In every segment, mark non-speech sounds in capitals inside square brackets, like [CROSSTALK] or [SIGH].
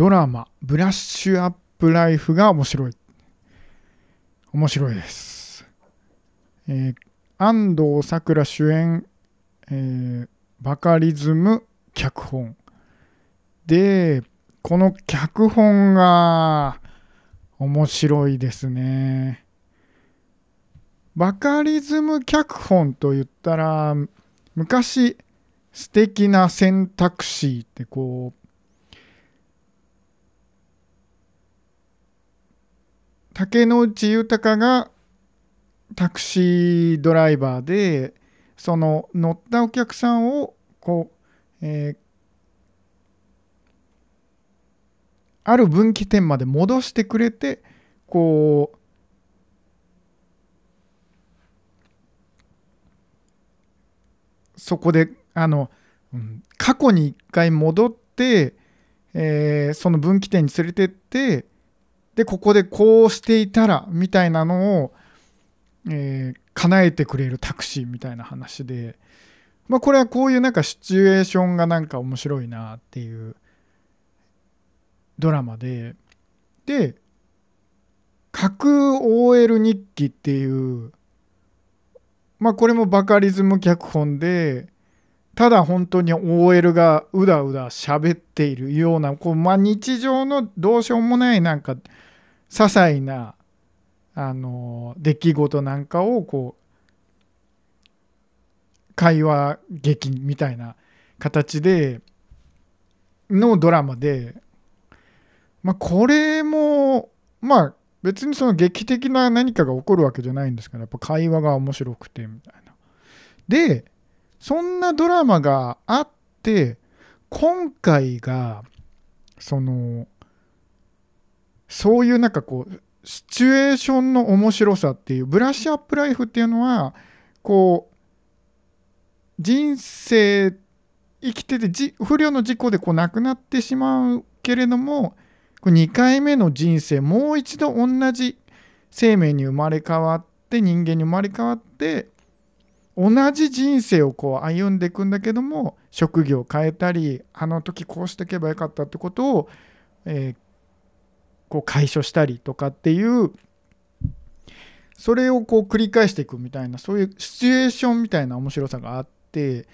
ドラマ「ブラッシュアップライフ」が面白い。面白いです、えー安藤サクラ主演、えーバカリズム脚本。でこの脚本が面白いですね。バカリズム脚本と言ったら昔素敵な選択肢ってこう竹野内豊がタクシードライバーでその乗ったお客さんをこう、えーある分岐点まで戻してくれてこうそこであの、過去に一回戻って、えーその分岐点に連れてってでここでこうしていたらみたいなのを、えー叶えてくれるタクシーみたいな話で、まあ、これはこういうなんかシチュエーションがなんか面白いなっていうドラマでで架空 OL 日記っていうまあこれもバカリズム脚本でただ本当に OL がうだうだ喋っているようなこう、まあ、日常のどうしようもないなんか些細なあの出来事なんかをこう会話劇みたいな形でのドラマでまあこれもまあ別にその劇的な何かが起こるわけじゃないんですけどやっぱ会話が面白くてみたいな。でそんなドラマがあって今回がそのそういうなんかこうシチュエーションの面白さっていうブラッシュアップライフっていうのはこう人生生きててじ不慮の事故でこう亡くなってしまうけれども2回目の人生もう一度同じ生命に生まれ変わって人間に生まれ変わって同じ人生をこう歩んでいくんだけども職業を変えたりあの時こうしていけばよかったってことを、えーこう解消したりとかっていうそれをこう繰り返していくみたいなそういうシチュエーションみたいな面白さがあって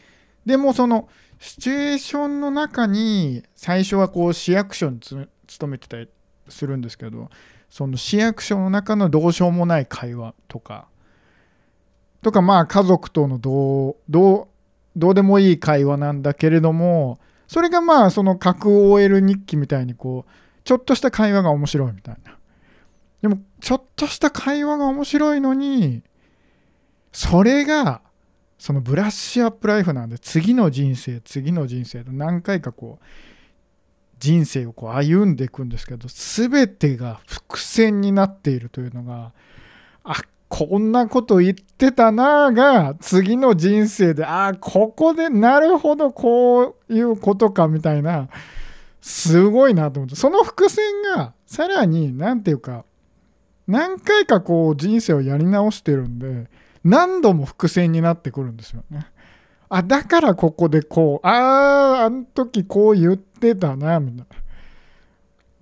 でもそのシチュエーションの中に最初はこう市役所に勤めてたりするんですけどその市役所の中のどうしようもない会話とかとかまあ家族とのどうどうでもいい会話なんだけれどもそれがまあその架空 OL 日記みたいにこうちょっとした会話が面白いみたいな。でもちょっとした会話が面白いのにそれがそのブラッシュアップライフなんで次の人生次の人生と何回かこう人生をこう歩んでいくんですけど全てが伏線になっているというのがこんなこと言ってたなあが次の人生でああここでなるほどこういうことかみたいなすごいなと思ってその伏線がさらに何て言うか何回かこう人生をやり直してるんで何度も伏線になってくるんですよね。あだからここでこうあああの時こう言ってたなみたいな。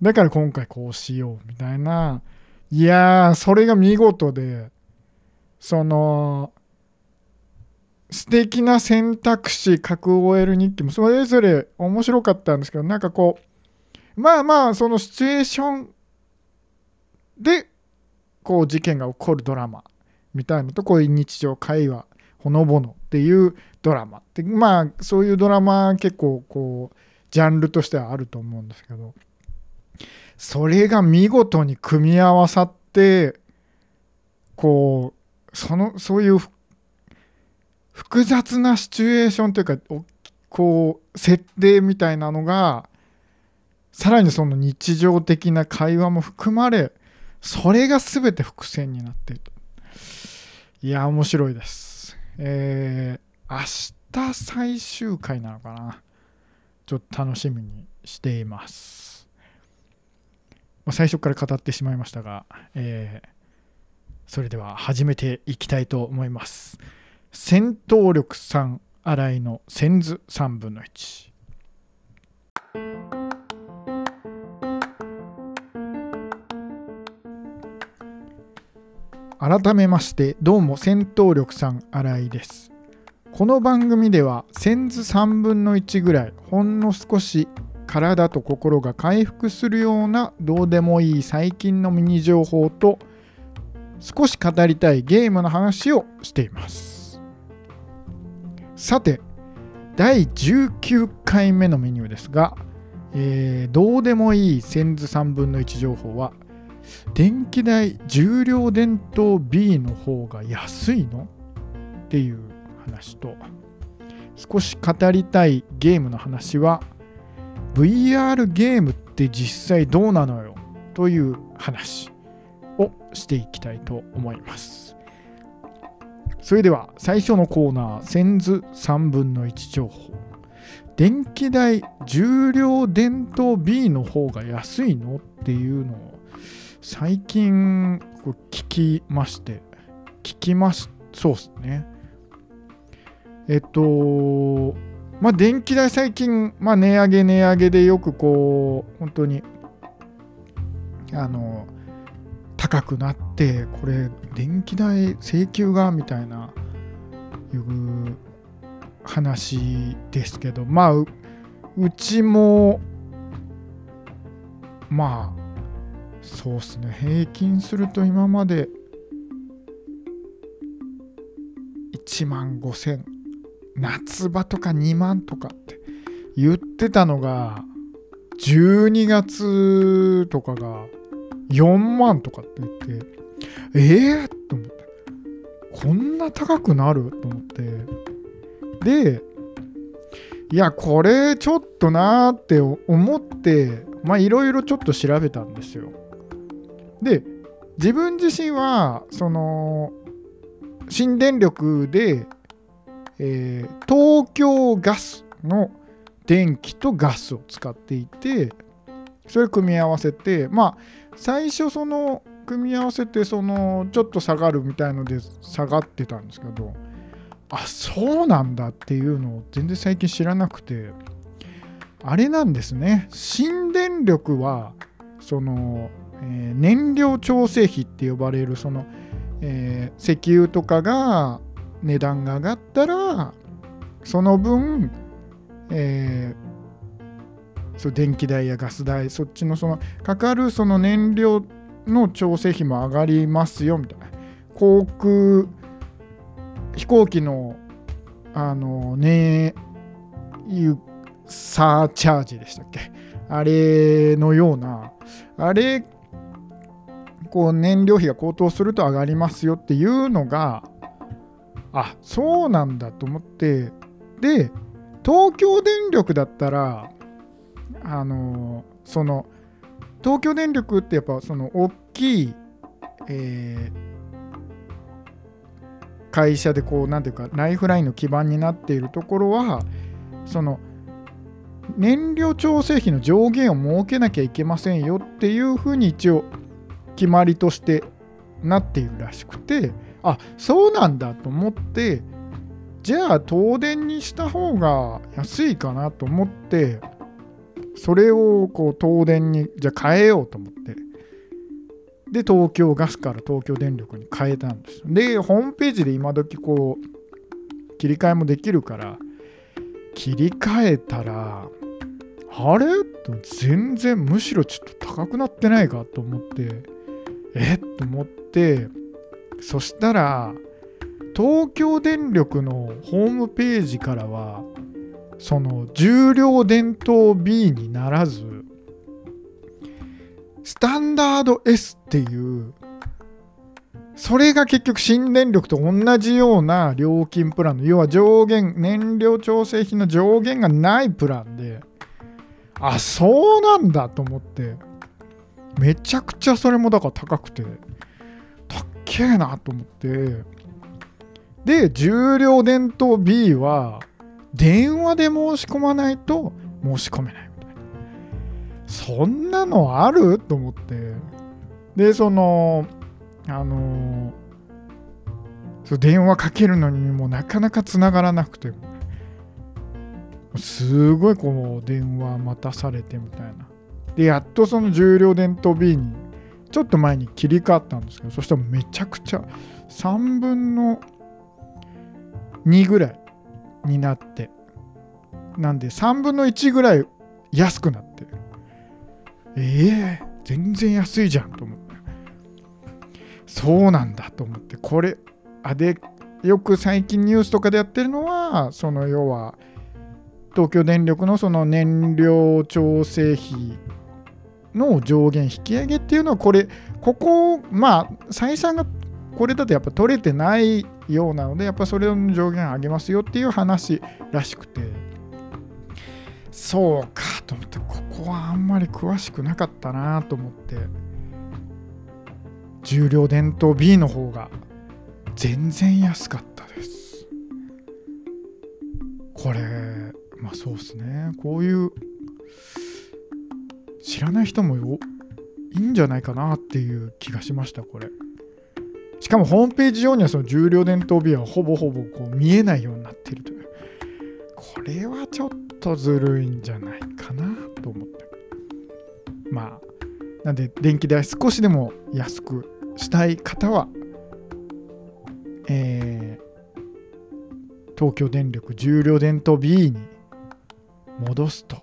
だから今回こうしようみたいないやーそれが見事でその素敵な選択肢格 OL 日記もそれぞれ面白かったんですけどなんかこうまあまあそのシチュエーションでこう事件が起こるドラマみたいなとこういう日常会話ほのぼのっていうドラマってまあそういうドラマ結構こうジャンルとしてはあると思うんですけどそれが見事に組み合わさってこうそのそういう複雑なシチュエーションというかおこう設定みたいなのがさらにその日常的な会話も含まれそれが全て伏線になっているいや面白いです。えー、明日最終回なのかな。ちょっと楽しみにしています、ま、最初から語ってしまいましたが、えーそれでは始めていきたいと思います。戦闘力3新井の千図3分の1改めましてどうも戦闘力さん新井です。この番組では先図3分の1ぐらいほんの少し体と心が回復するようなどうでもいい最近のミニ情報と「少し語りたいゲームの話をしています。さて第19回目のメニューですが、えー、どうでもいい先図3分の1情報は電気代重量電灯 B の方が安いの？っていう話と少し語りたいゲームの話は VR ゲームって実際どうなのよ？という話。をしていきたいと思います。それでは最初のコーナー、先図3分の1情報。電気代重量電灯 B の方が安いのっていうのを最近聞きまして、聞きます、そうっすね。えっと、まあ電気代最近、まあ値上げ値上げでよくこう、本当に、あの、高くなって、これ電気代請求がみたいな、いう話ですけど、まあう、ちも、まあ、そうっすね、平均すると今まで1万5000、夏場とか2万とかって言ってたのが、12月とかが4万とかって言って、ええー、と思って、こんな高くなる？と思って、で、いや、これちょっとなーって思って、まあいろいろちょっと調べたんですよ。で自分自身はその新電力で、えー、東京ガスの電気とガスを使っていてそれ組み合わせてまあ最初その組み合わせてそのちょっと下がるみたいので下がってたんですけどあそうなんだっていうのを全然最近知らなくてあれなんですね。新電力はそのえー、燃料調整費って呼ばれるその、えー、石油とかが値段が上がったらその分、えー、そう電気代やガス代そっちのそのかかるその燃料の調整費も上がりますよみたいな。航空飛行機のあのねいうサーチャージでしたっけ？あれのようなあれこう燃料費が高騰すると上がりますよっていうのがあそうなんだと思って。で東京電力だったらあのその東京電力ってやっぱその大きい、えー、会社でこう何ていうかライフラインの基盤になっているところはその燃料調整費の上限を設けなきゃいけませんよっていうふうに一応決まりとしてなっているらしくてあそうなんだと思ってじゃあ東電にした方が安いかなと思ってそれをこう東電にじゃあ変えようと思って。で東京ガスから東京電力に変えたんです。でホームページで今時こう切り替えもできるから切り替えたらあれ？全然むしろちょっと高くなってないかと思ってえ？っと思ってそしたら東京電力のホームページからはその重量電灯 B にならずスタンダード S っていうそれが結局新電力と同じような料金プランの要は上限燃料調整費の上限がないプランであそうなんだと思ってめちゃくちゃそれもだから高くて、たっけえなと思って、で、重量電灯 B は、電話で申し込まないと申し込めないみたいな。そんなのある？と思って。で、その、あのそ電話かけるのにもなかなかつながらなくて、すごいこう電話待たされてみたいな。で、やっとその重量電灯 B にちょっと前に切り替わったんですけどそしたらめちゃくちゃ3分の2ぐらいになってなんで3分の1ぐらい安くなってええー、全然安いじゃんと思って。そうなんだと思って。これあでよく最近ニュースとかでやってるのはその要は東京電力のその燃料調整費の上限引き上げっていうのはこれここまあ採算がこれだとやっぱ取れてないようなのでやっぱそれの上限上げますよっていう話らしくて。そうかと思ってここはあんまり詳しくなかったなと思って。重量伝統 B の方が全然安かったです。これまあそうっすね。こういう知らない人もいいんじゃないかなっていう気がしましたこれ。しかもホームページ上にはその重量伝統ビアはほぼほぼこう見えないようになっているというこれはちょっとずるいんじゃないかなと思ってまあなんで電気代少しでも安くしたい方はえー、東京電力重量電灯 B に戻すと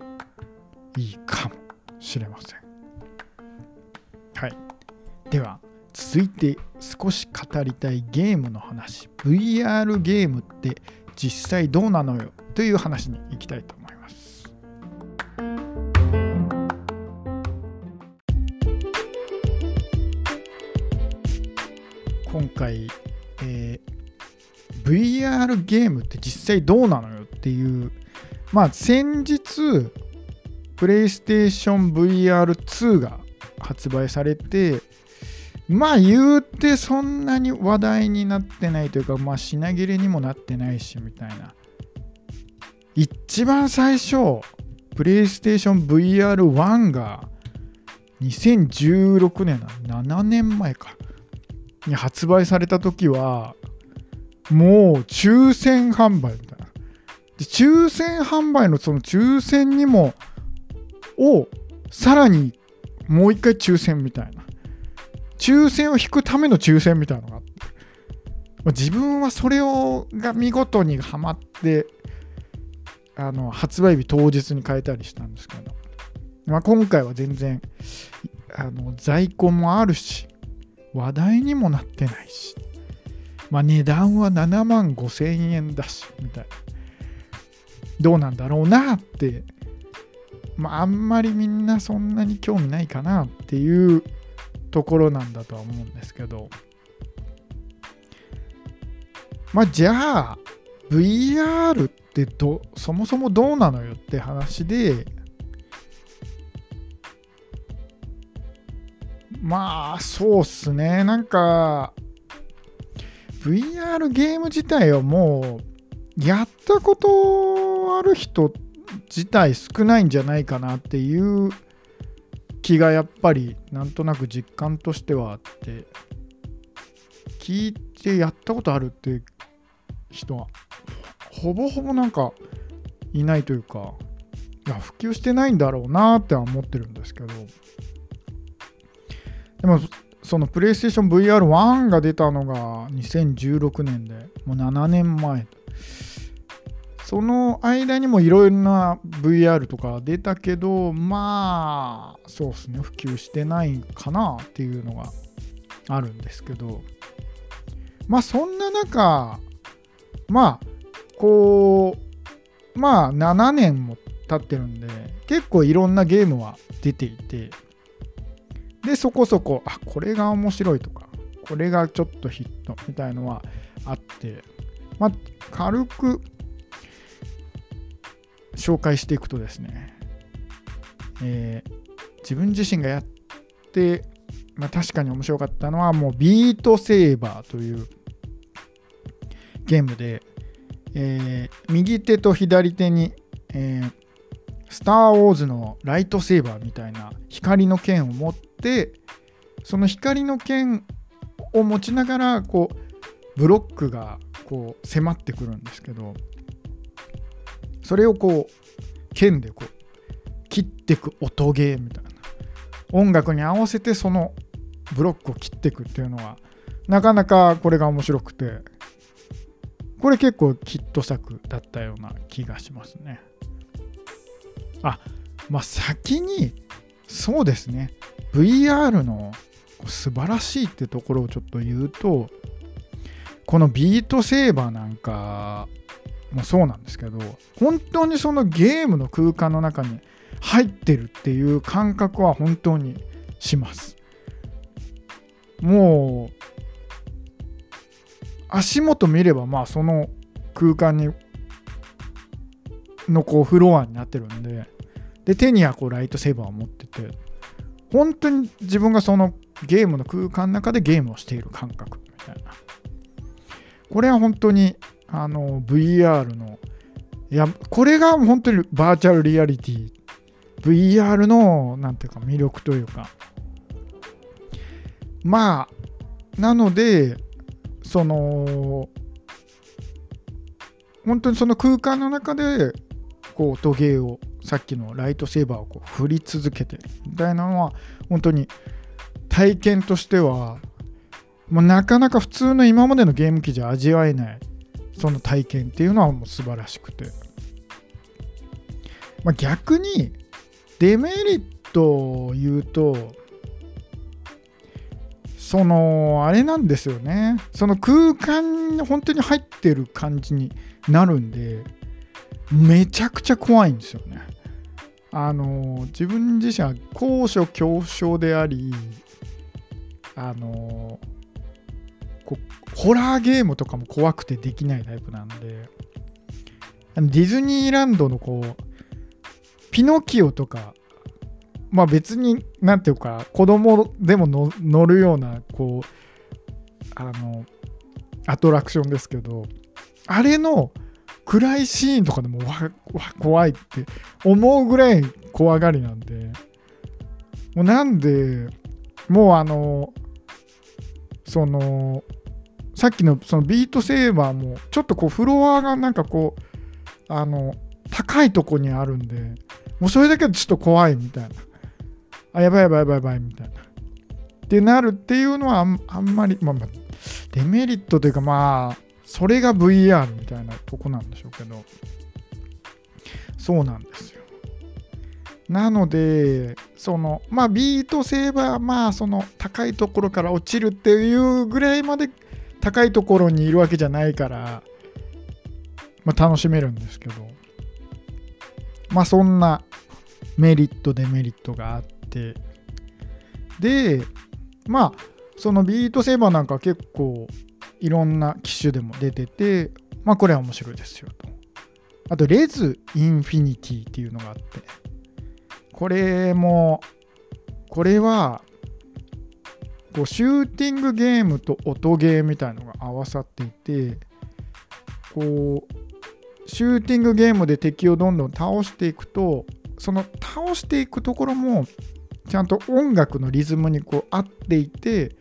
いいかもしれません。はい。では、続いて少し語りたいゲームの話。VR ゲームって実際どうなのよという話に行きたいと思います。今回えー、VR ゲームって実際どうなのよっていう、まあ先日、プレイステーション VR2 が発売されて、まあ言うてそんなに話題になってないというか、まあ品切れにもなってないしみたいな。一番最初、プレイステーション VR1 が2016年な7年前か。に発売された時はもう抽選販売みたいなで抽選販売のその抽選にもをさらにもう一回抽選みたいな抽選を引くための抽選みたいなのがあって。自分はそれをが見事にはまってあの発売日当日に変えたりしたんですけど、まあ、今回は全然あの在庫もあるし話題にもなってないし、まあ、値段は7万5千円だし、みたいな。どうなんだろうなって、ま、あんまりみんなそんなに興味ないかなっていうところなんだとは思うんですけど、まあ、じゃあ、VR ってどそもそもどうなのよって話で、まあ、そうっすね。なんか、VR ゲーム自体はもう、やったことある人自体少ないんじゃないかなっていう気がやっぱりなんとなく実感としてはあって聞いてやったことあるって人はほぼほぼなんかいないというかいや普及してないんだろうなっては思ってるんですけどでもそのプレイステーション VR1 が出たのが2016年でもう7年前。その間にもいろいろな VR とか出たけどまあそうですね。普及してないかなっていうのがあるんですけど。まあそんな中まあこうまあ7年も経ってるんで結構いろんなゲームは出ていて。で、そこそこ、あ、これが面白いとか、これがちょっとヒットみたいのはあって、まあ、軽く紹介していくとですね、えー、自分自身がやって、まあ、確かに面白かったのは、もうビートセーバーというゲームで、えー、右手と左手に、えー、スター・ウォーズのライトセーバーみたいな光の剣を持ってその光の剣を持ちながらこうブロックがこう迫ってくるんですけどそれをこう剣でこう切ってく音ゲーみたいな音楽に合わせてそのブロックを切っていくっていうのはなかなかこれが面白くてこれ結構ヒット作だったような気がしますね。あまあ先にそうですね。VR の素晴らしいってところをちょっと言うとこのビートセーバーなんかもそうなんですけど本当にそのゲームの空間の中に入ってるっていう感覚は本当にします。もう足元見ればまあその空間にのこうフロアになってるんでで手にはこうライトセーバーを持ってて本当に自分がそのゲームの空間の中でゲームをしている感覚みたいな。これは本当にあの VR のいやこれが本当にバーチャルリアリティ VR のなんていうか魅力というか。まあなのでその本当にその空間の中でこう音ゲーをさっきのライトセーバーをこう振り続けてみたいなのは本当に体験としてはもうなかなか普通の今までのゲーム機じゃ味わえない。その体験っていうのはもう素晴らしくて、まあ、逆にデメリットを言うとそのあれなんですよね。その空間に本当に入ってる感じになるんでめちゃくちゃ怖いんですよね。あの自分自身は高所恐怖症でありあのこホラーゲームとかも怖くてできないタイプなんで。ディズニーランドのこうピノキオとかまあ別になんていうか子供でも乗るようなこうあのアトラクションですけどあれの暗いシーンとかでもわ怖いって思うぐらい怖がりなんで。もうなんでもうあのそのさっきのそのビートセーバーもちょっとこうフロアがなんかこうあの高いとこにあるんでもうそれだけでちょっと怖いみたいな。あやばいやばいやばいやばいみたいな。ってなるっていうのはあんまり、まあ、まあデメリットというかまあそれが VR みたいなとこなんでしょうけど。そうなんですよ。なのでそのまあビートセーバーまあその高いところから落ちるっていうぐらいまで高いところにいるわけじゃないから、まあ、楽しめるんですけど。まあそんなメリットデメリットがあって。でまあそのビートセーバーなんか結構いろんな機種でも出ててまあこれは面白いですよと。あとレズインフィニティっていうのがあって。これもこれはこうシューティングゲームと音ゲーみたいのが合わさっていてこうシューティングゲームで敵をどんどん倒していくとその倒していくところもちゃんと音楽のリズムにこう合っていて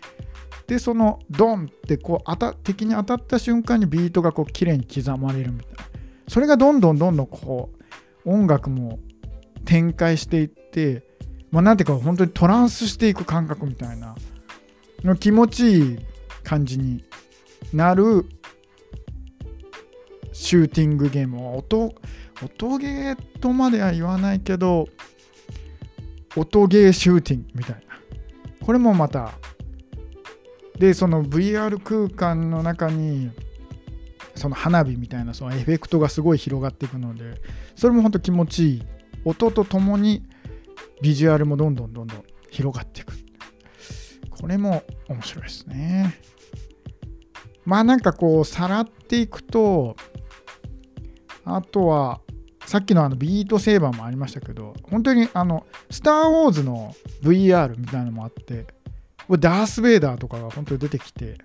でそのドンってこう当た敵に当たった瞬間にビートがこう綺麗に刻まれるみたいな。それがどんどんどんどんこう音楽も展開していってまあなんていうか本当にトランスしていく感覚みたいなの気持ちいい感じになるシューティングゲーム音音ゲーとまでは言わないけど音ゲーシューティングみたいな。これもまたでその VR 空間の中にその花火みたいなそのエフェクトがすごい広がっていくのでそれも本当気持ちいい音とともにビジュアルもどんどんどんどん広がっていく。これも面白いですね。まあなんかこうさらっていくとあとはさっきのあのビートセーバーもありましたけど本当にあのスター・ウォーズの VR みたいなのもあってダース・ベイダーとかが本当に出てきて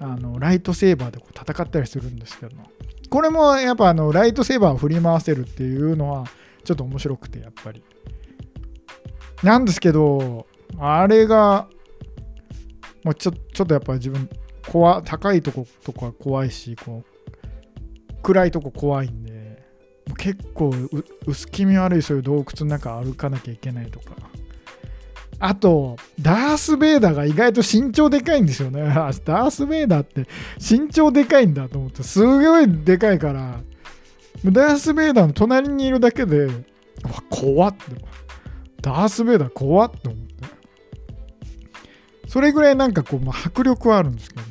あのライトセーバーでこう戦ったりするんですけどもこれもやっぱあのライトセーバーを振り回せるっていうのはちょっと面白くてやっぱりなんですけどあれがもうちょちょっとやっぱり自分怖高いとことか怖いしこう暗いとこ怖いんで結構薄気味悪いそういう洞窟の中歩かなきゃいけないとかあと、ダース・ベイダーが意外と身長でかいんですよね。ダース・ベイダーって身長でかいんだと思って、すごいでかいから、ダース・ベイダーの隣にいるだけで、わ、怖って。ダース・ベイダー怖って思って。それぐらいなんかこう、まあ、迫力はあるんですけども。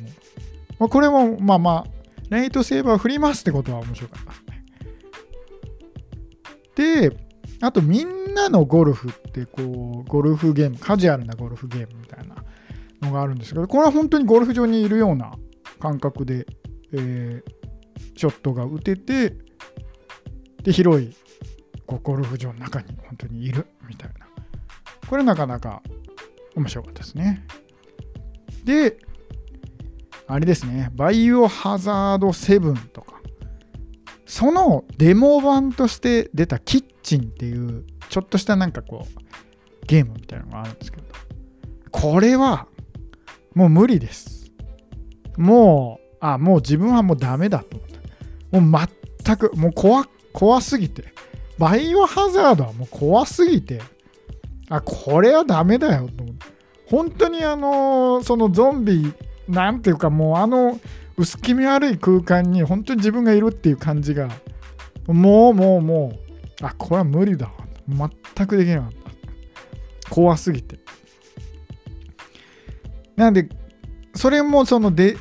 まあ、これも、まあまあ、ライトセーバー振りますってことは面白かったですね。で、あとみんなのゴルフってこう、ゴルフゲーム、カジュアルなゴルフゲームみたいなのがあるんですけど、これは本当にゴルフ場にいるような感覚で、えー、ショットが打てて、で、広いゴルフ場の中に本当にいるみたいな。これなかなか面白かったですね。で、あれですね、バイオハザード7とか、そのデモ版として出たキッチンっていうちょっとしたなんかこうゲームみたいなのがあるんですけど。これはもう無理です。もうあもう自分はもうダメだと思ったもう全くもう怖怖すぎて。バイオハザードはもう怖すぎて。あこれはダメだよ。と思って本当にあのそのゾンビなんていうかもうあの薄気味悪い空間に本当に自分がいるっていう感じがもうもうもうあこれは無理だ全くできなかった。怖すぎて。なんでそれもそのデ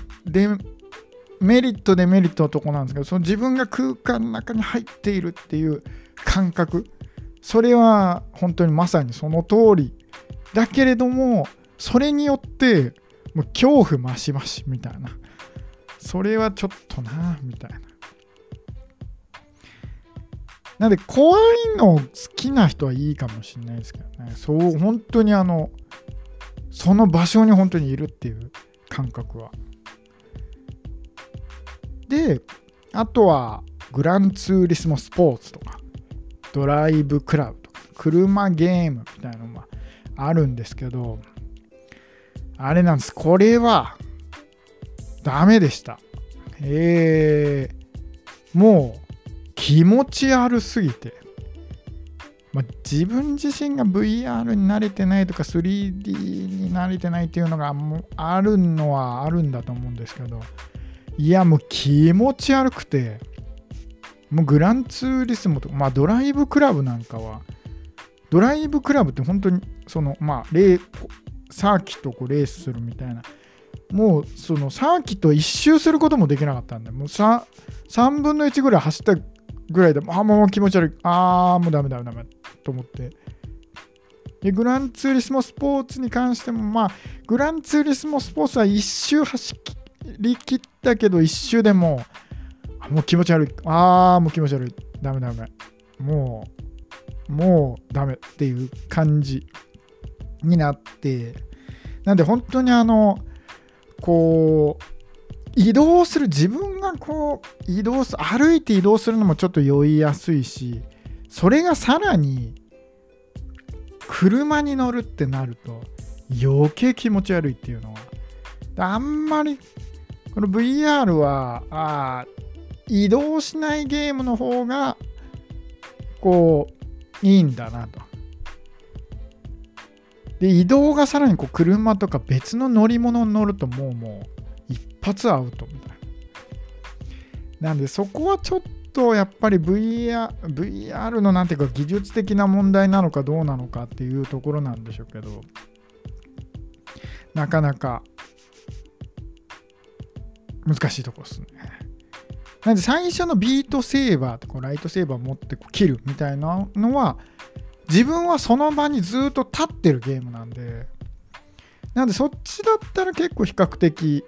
メリットデメリットのとこなんですけどその自分が空間の中に入っているっていう感覚。それは本当にまさにその通りだけれどもそれによってもう恐怖増し増しみたいな。それはちょっとなみたいな。なんで怖いの好きな人はいいかもしれないですけどね。そう本当にあのその場所に本当にいるっていう感覚は。であとはグランツーリスモスポーツとかドライブクラブとか車ゲームみたいなのがあるんですけどあれなんですこれはダメでした。えー、もう気持ち悪すぎて、まあ、自分自身が VR に慣れてないとか 3D に慣れてないっていうのがもうあるのはあるんだと思うんですけどいやもう気持ち悪くて。もうグランツーリスモとか、まあ、ドライブクラブなんかはドライブクラブって本当にそのまあレーサーキットをレースするみたいな。もうそのサーキット一周することもできなかったんでもう 3, 3分の1ぐらい走ったぐらいでああもう気持ち悪い。ああもうダメダメダメと思って。でグランツーリスモスポーツに関してもまあグランツーリスモスポーツは一周走りりきったけど一周でもうもう気持ち悪い。ああもう気持ち悪い。ダメダメ。もうもうダメっていう感じになって。なんで本当にあのこう移動する自分がこう移動す歩いて移動するのもちょっと酔いやすいしそれがさらに車に乗るってなると余計気持ち悪いっていうのは。あんまりこの VR はあ移動しないゲームの方がこういいんだなと。で移動がさらにこう車とか別の乗り物に乗るともうもう発アウトみたいな。なんでそこはちょっとやっぱり VR, VR のなんていうか技術的な問題なのかどうなのかっていうところなんでしょうけどなかなか難しいところですね。なんで最初のビートセーバーとこうライトセーバー持ってこう切るみたいなのは自分はその場にずっと立ってるゲームなんでなんでそっちだったら結構比較的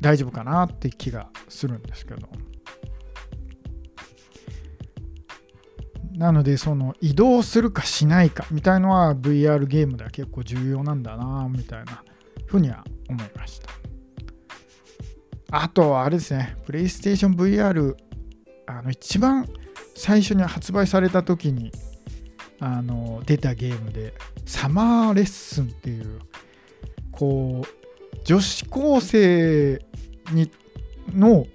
大丈夫かなって気がするんですけどなのでその移動するかしないかみたいのは VR ゲームでは結構重要なんだなみたいなふうには思いましたあとはあれですね PlayStation VR あの一番最初に発売された時にあの出たゲームでサマーレッスンっていうこう女子高生にの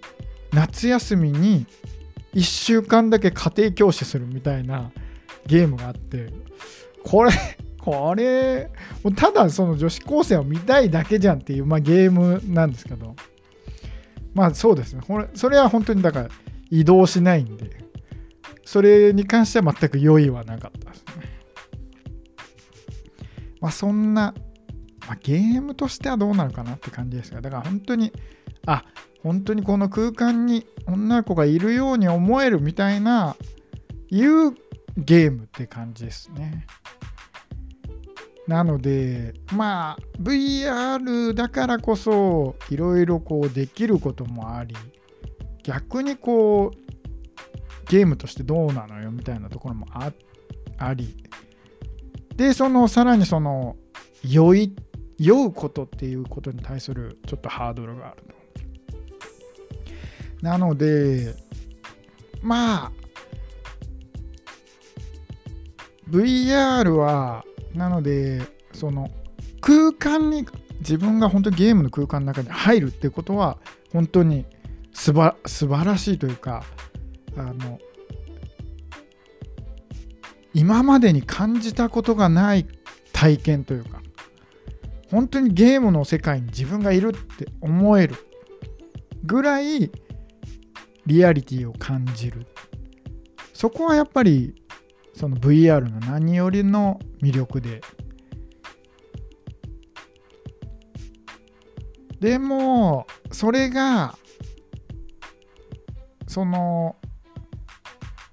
夏休みに1週間だけ家庭教師するみたいなゲームがあってこれ [LAUGHS] これただその女子高生を見たいだけじゃんっていう、まあ、ゲームなんですけど。まあそうですね。これそれは本当にだから移動しないんで。それに関しては全く良いはなかったですね。まあそんな、まあ、ゲームとしてはどうなるかなって感じですがだから本当にあ本当にこの空間に女の子がいるように思えるみたいないうゲームって感じですね。なのでまあ VR だからこそいろいろこうできることもあり逆にこうゲームとしてどうなのよみたいなところもあありでそのさらにその酔い酔うことっていうことに対するちょっとハードルがある。なのでまあ VR はなのでその空間に自分が本当にゲームの空間の中に入るってことは本当にすば素晴らしいというかあの今までに感じたことがない体験というか本当にゲームの世界に自分がいるって思えるぐらいリアリティを感じる。そこはやっぱりその VR の何よりの魅力で。でもそれがその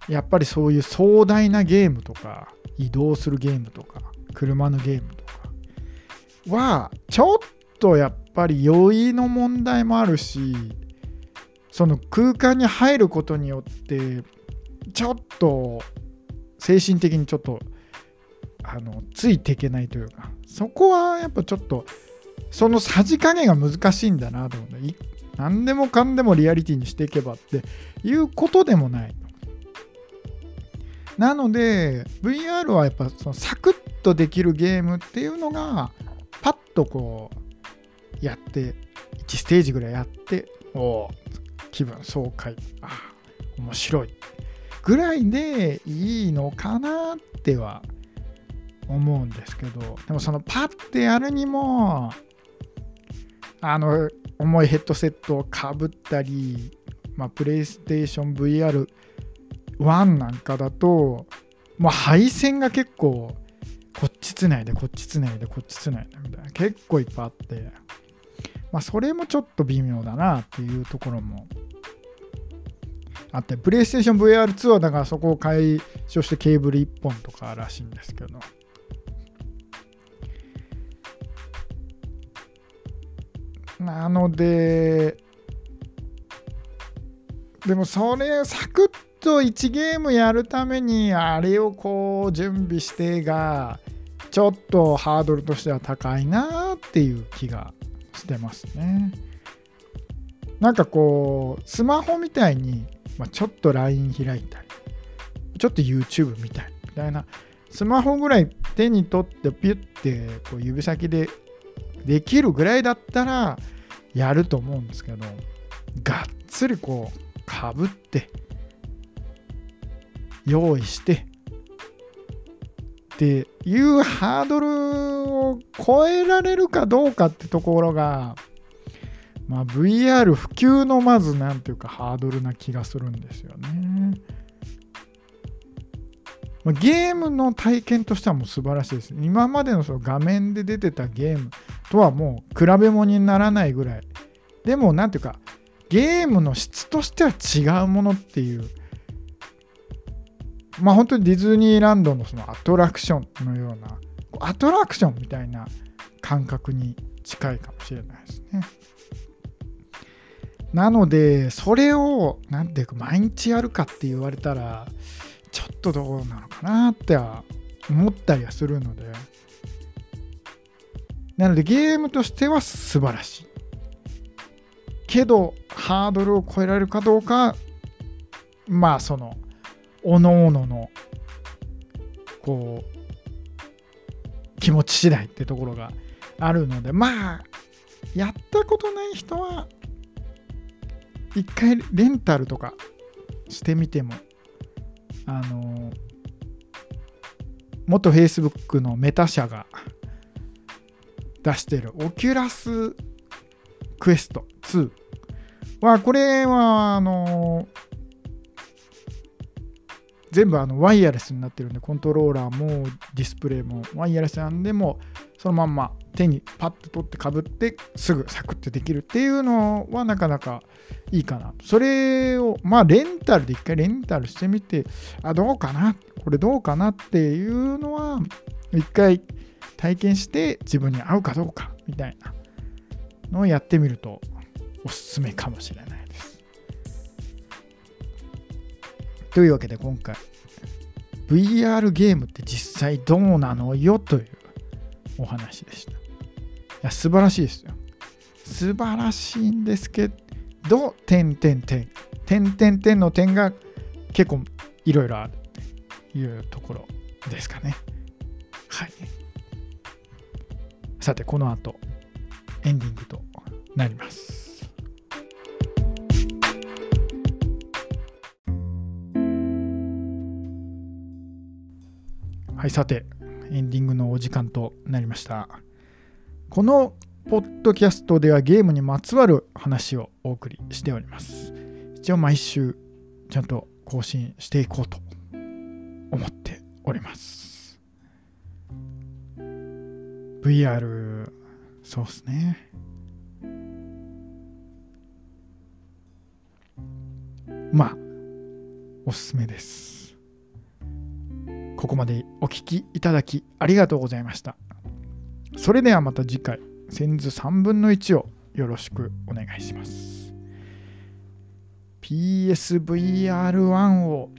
やっぱりそういう壮大なゲームとか移動するゲームとか車のゲームとかはちょっとやっぱり酔いの問題もあるしその空間に入ることによってちょっと精神的にちょっとあのついていけないというかそこはやっぱちょっとそのさじ加減が難しいんだなと思って何でもかんでもリアリティにしていけばっていうことでもないなので VR はやっぱそのサクッとできるゲームっていうのがパッとこうやって1ステージぐらいやっておお気分爽快。あ面白いぐらいでいいのかなっては思うんですけどでもそのパッてやるにもあの重いヘッドセットをかぶったり、まあ、プレイステーション VR1 なんかだともう配線が結構こっちつないでこっちつないでこっちつないでみたいな結構いっぱいあってまあそれもちょっと微妙だなっていうところもあって、プレイステーション VR2 はだからそこを解消してケーブル1本とからしいんですけど。なので、でもそれサクッと1ゲームやるためにあれをこう準備してがちょっとハードルとしては高いなっていう気がしてますね。なんかこうスマホみたいにまあ、ちょっと LINE 開いたり、ちょっと YouTube 見たりみたいな、スマホぐらい手に取ってピュッてこう指先でできるぐらいだったらやると思うんですけど、がっつりこうかぶって用意してっていうハードルを超えられるかどうかってところがまあ、VR 普及のまず何ていうかハードルな気がするんですよね。ま、ゲームの体験としてはもう素晴らしいです。今までのその画面で出てたゲームとはもう比べ物にならないぐらい。でも何ていうかゲームの質としては違うものっていう。まあ本当にディズニーランドのそのアトラクションのようなアトラクションみたいな感覚に近いかもしれないですね。なので、それを、なんていうか、毎日やるかって言われたら、ちょっとどうなのかなっては思ったりはするので、なので、ゲームとしては素晴らしい。けど、ハードルを超えられるかどうか、まあ、その、おのおのの、こう、気持ち次第ってところがあるので、まあ、やったことない人は一回レンタルとかしてみても、あの元 Facebook の Meta 社が出してる Oculus Quest 2は、これは、あの全部あのワイヤレスになってるんで、コントローラーもディスプレイもワイヤレスなんで、もそのまんま手にパッと取ってかぶってすぐサクッてできるっていうのはなかなかいいかな。それを、まあレンタルで一回レンタルしてみて、あ、どうかな？これどうかなっていうのは、一回体験して自分に合うかどうかみたいなのをやってみるとおすすめかもしれないです。というわけで今回 VR ゲームって実際どうなのよというお話でした。いや素晴らしいですよ。素晴らしいんですけど、点点点。点点点の点が結構いろいろあるというところですかね。はい。さて、この後、エンディングとなります。はい、さて、エンディングのお時間となりました。このポッドキャストではゲームにまつわる話をお送りしております。一応毎週ちゃんと更新していこうと思っております。VR、そうっすね。まあ、おすすめです。ここまでお聴きいただきありがとうございました。それではまた次回、先図3分の1をよろしくお願いします。PSVR1 を、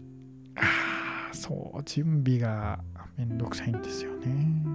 あそう、準備がめんどくさいんですよね。